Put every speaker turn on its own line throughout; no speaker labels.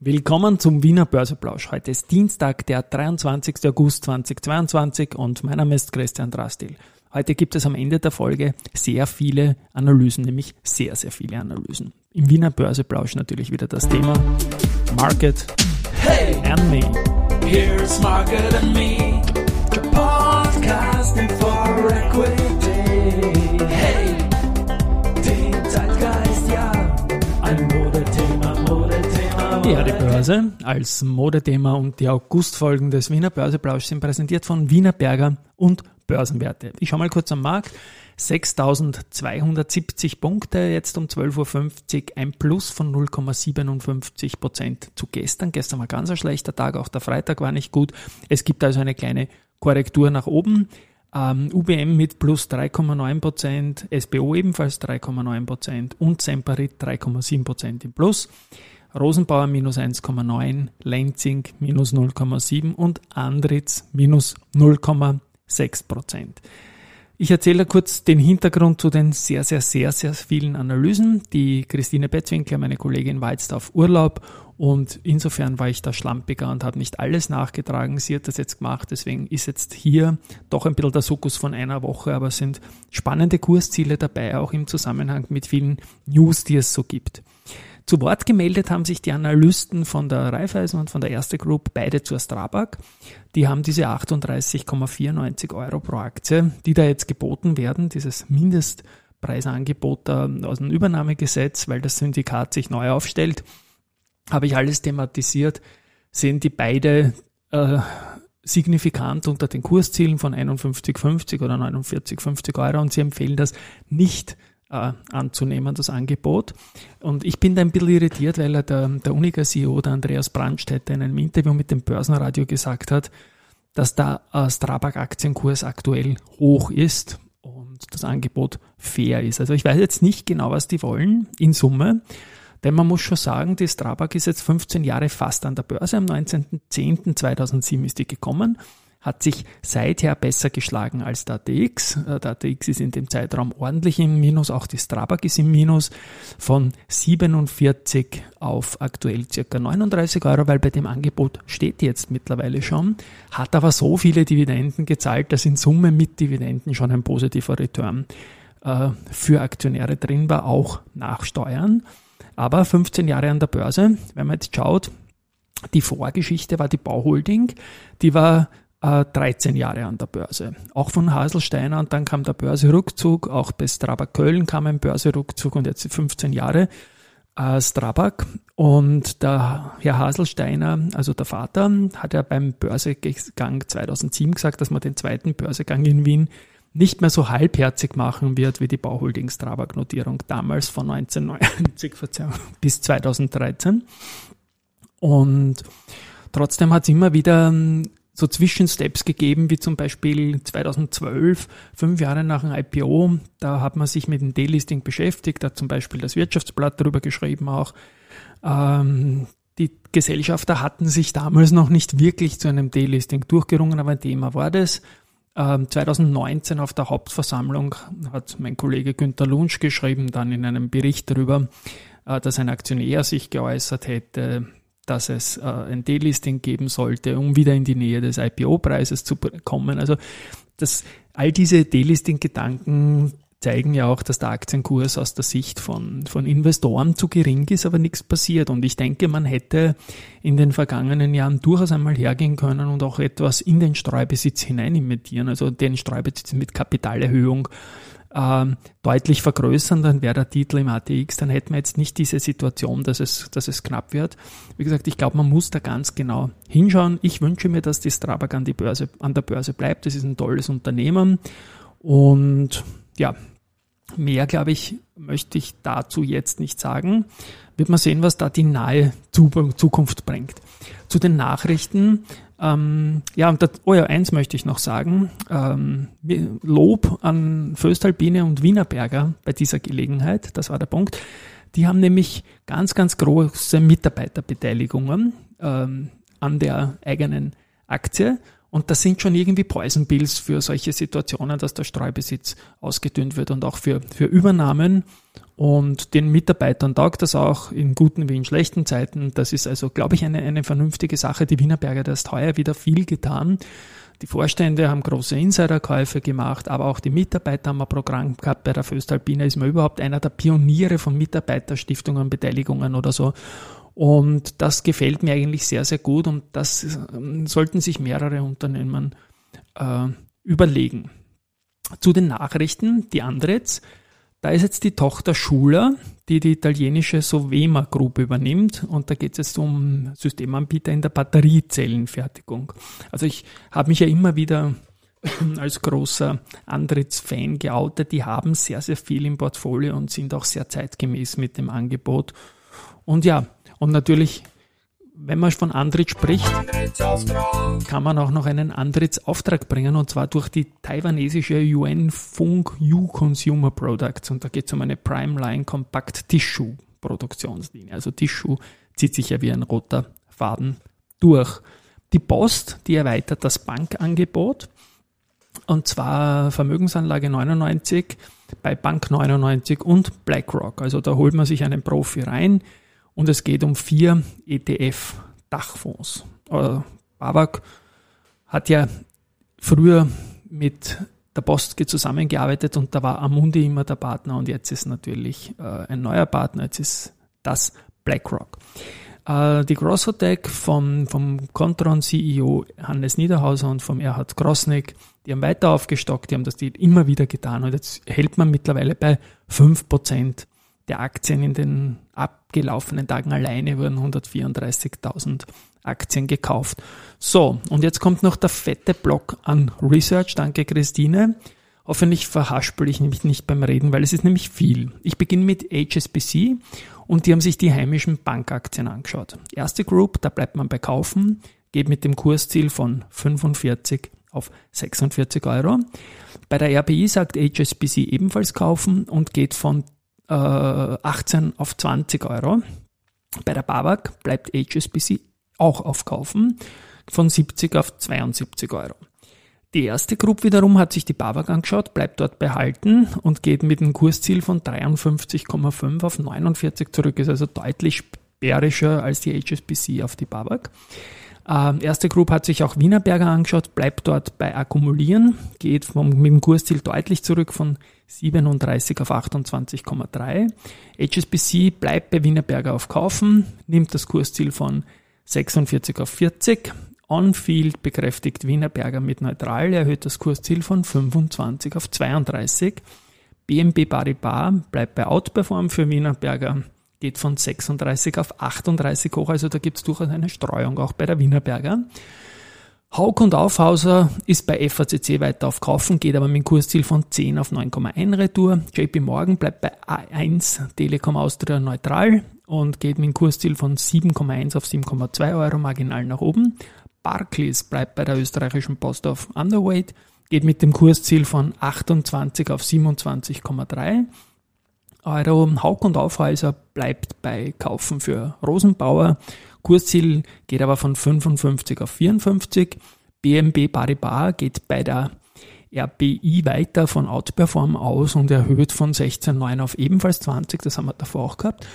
Willkommen zum Wiener Börseplausch. Heute ist Dienstag, der 23. August 2022 und mein Name ist Christian Drastil. Heute gibt es am Ende der Folge sehr viele Analysen, nämlich sehr, sehr viele Analysen. Im Wiener Börseplausch natürlich wieder das Thema Market hey, and Me. Here's Market and Me, Börse als Modethema und die Augustfolgen des Wiener Börseplausch sind präsentiert von Wiener Berger und Börsenwerte. Ich schaue mal kurz am Markt. 6.270 Punkte, jetzt um 12.50 Uhr, ein Plus von 0,57 Prozent zu gestern. Gestern war ganz ein schlechter Tag, auch der Freitag war nicht gut. Es gibt also eine kleine Korrektur nach oben. Ähm, UBM mit plus 3,9 Prozent, SBO ebenfalls 3,9 Prozent und Semperit 3,7 Prozent im Plus. Rosenbauer minus 1,9, Lenzing minus 0,7 und Andritz minus 0,6 Prozent. Ich erzähle kurz den Hintergrund zu den sehr, sehr, sehr, sehr vielen Analysen. Die Christine Betzwinkler, meine Kollegin, war jetzt auf Urlaub und insofern war ich da schlampiger und habe nicht alles nachgetragen. Sie hat das jetzt gemacht, deswegen ist jetzt hier doch ein bisschen der Sukkus von einer Woche, aber es sind spannende Kursziele dabei, auch im Zusammenhang mit vielen News, die es so gibt. Zu Wort gemeldet haben sich die Analysten von der Raiffeisen und von der Erste Group, beide zur Strabag. Die haben diese 38,94 Euro pro Aktie, die da jetzt geboten werden, dieses Mindestpreisangebot aus dem Übernahmegesetz, weil das Syndikat sich neu aufstellt, habe ich alles thematisiert, sehen die beide äh, signifikant unter den Kurszielen von 51,50 oder 49,50 Euro und sie empfehlen das nicht äh, anzunehmen, das Angebot. Und ich bin da ein bisschen irritiert, weil der, der Unica-CEO, der Andreas Brandstätter, in einem Interview mit dem Börsenradio gesagt hat, dass der äh, Strabag-Aktienkurs aktuell hoch ist und das Angebot fair ist. Also ich weiß jetzt nicht genau, was die wollen in Summe. Denn man muss schon sagen, die Strabag ist jetzt 15 Jahre fast an der Börse. Am 19.10.2007 ist die gekommen hat sich seither besser geschlagen als der ATX. Äh, der ATX ist in dem Zeitraum ordentlich im Minus, auch die Strabag ist im Minus von 47 auf aktuell circa 39 Euro, weil bei dem Angebot steht jetzt mittlerweile schon, hat aber so viele Dividenden gezahlt, dass in Summe mit Dividenden schon ein positiver Return äh, für Aktionäre drin war, auch nach Steuern. Aber 15 Jahre an der Börse, wenn man jetzt schaut, die Vorgeschichte war die Bauholding, die war 13 äh, Jahre an der Börse. Auch von Haselsteiner und dann kam der Börserückzug, auch bei Strabag Köln kam ein Börserückzug und jetzt 15 Jahre äh, Strabag. Und der Herr Haselsteiner, also der Vater, hat ja beim Börsegang 2007 gesagt, dass man den zweiten Börsegang in Wien nicht mehr so halbherzig machen wird wie die Bauholding Strabag Notierung damals von 1990 bis 2013. Und trotzdem hat es immer wieder so Zwischensteps gegeben, wie zum Beispiel 2012, fünf Jahre nach dem IPO. Da hat man sich mit dem Delisting beschäftigt, da hat zum Beispiel das Wirtschaftsblatt darüber geschrieben auch. Ähm, die Gesellschafter hatten sich damals noch nicht wirklich zu einem Delisting durchgerungen, aber ein Thema war das. Ähm, 2019 auf der Hauptversammlung hat mein Kollege Günter Lunsch geschrieben, dann in einem Bericht darüber, äh, dass ein Aktionär sich geäußert hätte, dass es äh, ein Delisting geben sollte, um wieder in die Nähe des IPO-Preises zu kommen. Also das, all diese Delisting-Gedanken zeigen ja auch, dass der Aktienkurs aus der Sicht von, von Investoren zu gering ist, aber nichts passiert. Und ich denke, man hätte in den vergangenen Jahren durchaus einmal hergehen können und auch etwas in den Streubesitz hinein imitieren, also den Streubesitz mit Kapitalerhöhung ähm, deutlich vergrößern, dann wäre der Titel im ATX, dann hätten wir jetzt nicht diese Situation, dass es, dass es knapp wird. Wie gesagt, ich glaube, man muss da ganz genau hinschauen. Ich wünsche mir, dass die Strabag an, die Börse, an der Börse bleibt. Das ist ein tolles Unternehmen. Und ja, mehr, glaube ich, möchte ich dazu jetzt nicht sagen. Wird man sehen, was da die nahe Zukunft bringt. Zu den Nachrichten ähm, ja, und das, oh ja, eins möchte ich noch sagen. Ähm, Lob an Föstalpine und Wienerberger bei dieser Gelegenheit, das war der Punkt. Die haben nämlich ganz, ganz große Mitarbeiterbeteiligungen ähm, an der eigenen Aktie. Und das sind schon irgendwie Poison Bills für solche Situationen, dass der Streubesitz ausgedünnt wird und auch für, für Übernahmen. Und den Mitarbeitern taugt das auch in guten wie in schlechten Zeiten. Das ist also, glaube ich, eine, eine vernünftige Sache. Die Wienerberger, da ist heuer wieder viel getan. Die Vorstände haben große Insiderkäufe gemacht, aber auch die Mitarbeiter haben ein Programm gehabt. Bei der Föstalpine ist man überhaupt einer der Pioniere von Mitarbeiterstiftungen, Beteiligungen oder so. Und das gefällt mir eigentlich sehr, sehr gut und das ähm, sollten sich mehrere Unternehmen äh, überlegen. Zu den Nachrichten, die Andretz. Da ist jetzt die Tochter Schuler, die die italienische Sovema Group übernimmt. Und da geht es jetzt um Systemanbieter in der Batteriezellenfertigung. Also ich habe mich ja immer wieder als großer Andritz-Fan geoutet. Die haben sehr, sehr viel im Portfolio und sind auch sehr zeitgemäß mit dem Angebot. Und ja, und natürlich wenn man von Andritz spricht, kann man auch noch einen Andritz-Auftrag bringen und zwar durch die taiwanesische Yuan Fung Yu Consumer Products und da geht es um eine Primeline Compact Tissue Produktionslinie. Also Tissue zieht sich ja wie ein roter Faden durch. Die Post, die erweitert das Bankangebot und zwar Vermögensanlage 99 bei Bank 99 und BlackRock. Also da holt man sich einen Profi rein und es geht um vier ETF-Dachfonds. Äh, Babak hat ja früher mit der Postge zusammengearbeitet und da war Amundi immer der Partner und jetzt ist natürlich äh, ein neuer Partner, jetzt ist das BlackRock. Äh, die Grossotec vom, vom Contron-CEO Hannes Niederhauser und vom Erhard Grosnick, die haben weiter aufgestockt, die haben das immer wieder getan und jetzt hält man mittlerweile bei 5% der Aktien in den abgelaufenen Tagen alleine wurden 134.000 Aktien gekauft. So, und jetzt kommt noch der fette Block an Research. Danke, Christine. Hoffentlich verhaspel ich mich nicht beim Reden, weil es ist nämlich viel. Ich beginne mit HSBC und die haben sich die heimischen Bankaktien angeschaut. Erste Group, da bleibt man bei Kaufen, geht mit dem Kursziel von 45 auf 46 Euro. Bei der RBI sagt HSBC ebenfalls kaufen und geht von 18 äh, auf 20 Euro. Bei der BAWAG bleibt HSBC auch aufkaufen von 70 auf 72 Euro. Die erste Gruppe wiederum hat sich die BAWAG angeschaut, bleibt dort behalten und geht mit einem Kursziel von 53,5 auf 49 zurück, ist also deutlich bärischer als die HSBC auf die BAWAG. Ähm, erste Group hat sich auch Wienerberger angeschaut, bleibt dort bei Akkumulieren, geht vom, mit dem Kursziel deutlich zurück von 37 auf 28,3. HSBC bleibt bei Wienerberger auf Kaufen, nimmt das Kursziel von 46 auf 40. On-Field bekräftigt Wienerberger mit neutral, erhöht das Kursziel von 25 auf 32. BNB Paribas bleibt bei Outperform für Wienerberger geht von 36 auf 38 hoch, also da gibt es durchaus eine Streuung auch bei der Wienerberger. Haug und Aufhauser ist bei FACC weiter auf Kaufen, geht aber mit dem Kursziel von 10 auf 9,1 Retour. JP Morgan bleibt bei A1 Telekom Austria neutral und geht mit dem Kursziel von 7,1 auf 7,2 Euro marginal nach oben. Barclays bleibt bei der österreichischen Post auf Underweight, geht mit dem Kursziel von 28 auf 27,3 Euro. Hauk und Aufhäuser bleibt bei Kaufen für Rosenbauer. Kursziel geht aber von 55 auf 54. BMB Paribas geht bei der RBI weiter von Outperform aus und erhöht von 16,9 auf ebenfalls 20. Das haben wir davor auch gehabt.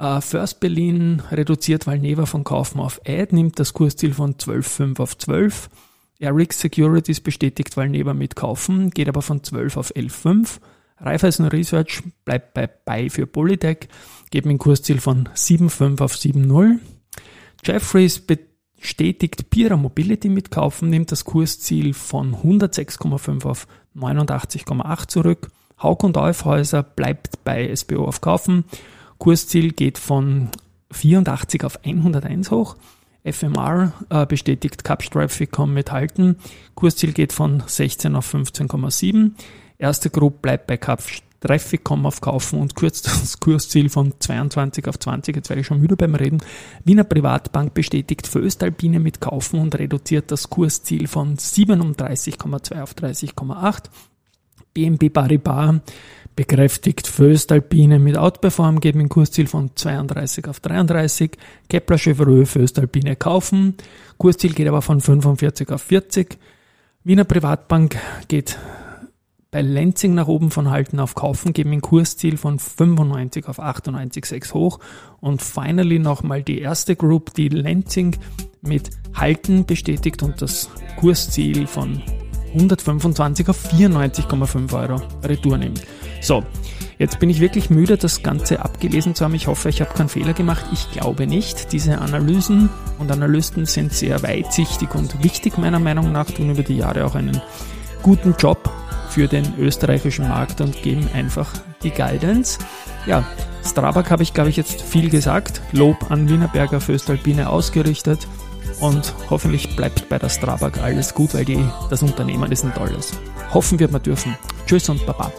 Uh, First Berlin reduziert Valneva von Kaufen auf Ad, nimmt das Kursziel von 12,5 auf 12. Eric Securities bestätigt Valneva mit Kaufen, geht aber von 12 auf 11,5. Raiffeisen Research bleibt bei Buy für Polytech, geht dem Kursziel von 7,5 auf 7,0. Jeffries bestätigt Pira Mobility mit Kaufen, nimmt das Kursziel von 106,5 auf 89,8 zurück. Hauk und Aufhäuser bleibt bei SBO auf Kaufen. Kursziel geht von 84 auf 101 hoch. FMR äh, bestätigt Capstraficom mit Halten. Kursziel geht von 16 auf 15,7. Erste Gruppe bleibt bei Trafficom auf Kaufen und kürzt das Kursziel von 22 auf 20. Jetzt werde ich schon müde beim Reden. Wiener Privatbank bestätigt Föstalpine mit Kaufen und reduziert das Kursziel von 37,2 auf 30,8. BNP Paribas bekräftigt Föstalpine mit Outperform, mit dem Kursziel von 32 auf 33. Kepler Chevreux Föstalpine kaufen. Kursziel geht aber von 45 auf 40. Wiener Privatbank geht bei Lenzing nach oben von Halten auf Kaufen, geben ein Kursziel von 95 auf 98,6 hoch. Und finally nochmal die erste Group, die Lenzing mit Halten bestätigt und das Kursziel von 125 auf 94,5 Euro Retour nimmt. So, jetzt bin ich wirklich müde, das Ganze abgelesen zu haben. Ich hoffe, ich habe keinen Fehler gemacht. Ich glaube nicht. Diese Analysen und Analysten sind sehr weitsichtig und wichtig meiner Meinung nach, tun über die Jahre auch einen guten Job für den österreichischen Markt und geben einfach die Guidance. Ja, Strabag habe ich, glaube ich, jetzt viel gesagt. Lob an Wienerberger Föstalpine ausgerichtet und hoffentlich bleibt bei der Strabag alles gut, weil die, das Unternehmen ist ein tolles. Hoffen wir mal dürfen. Tschüss und Baba.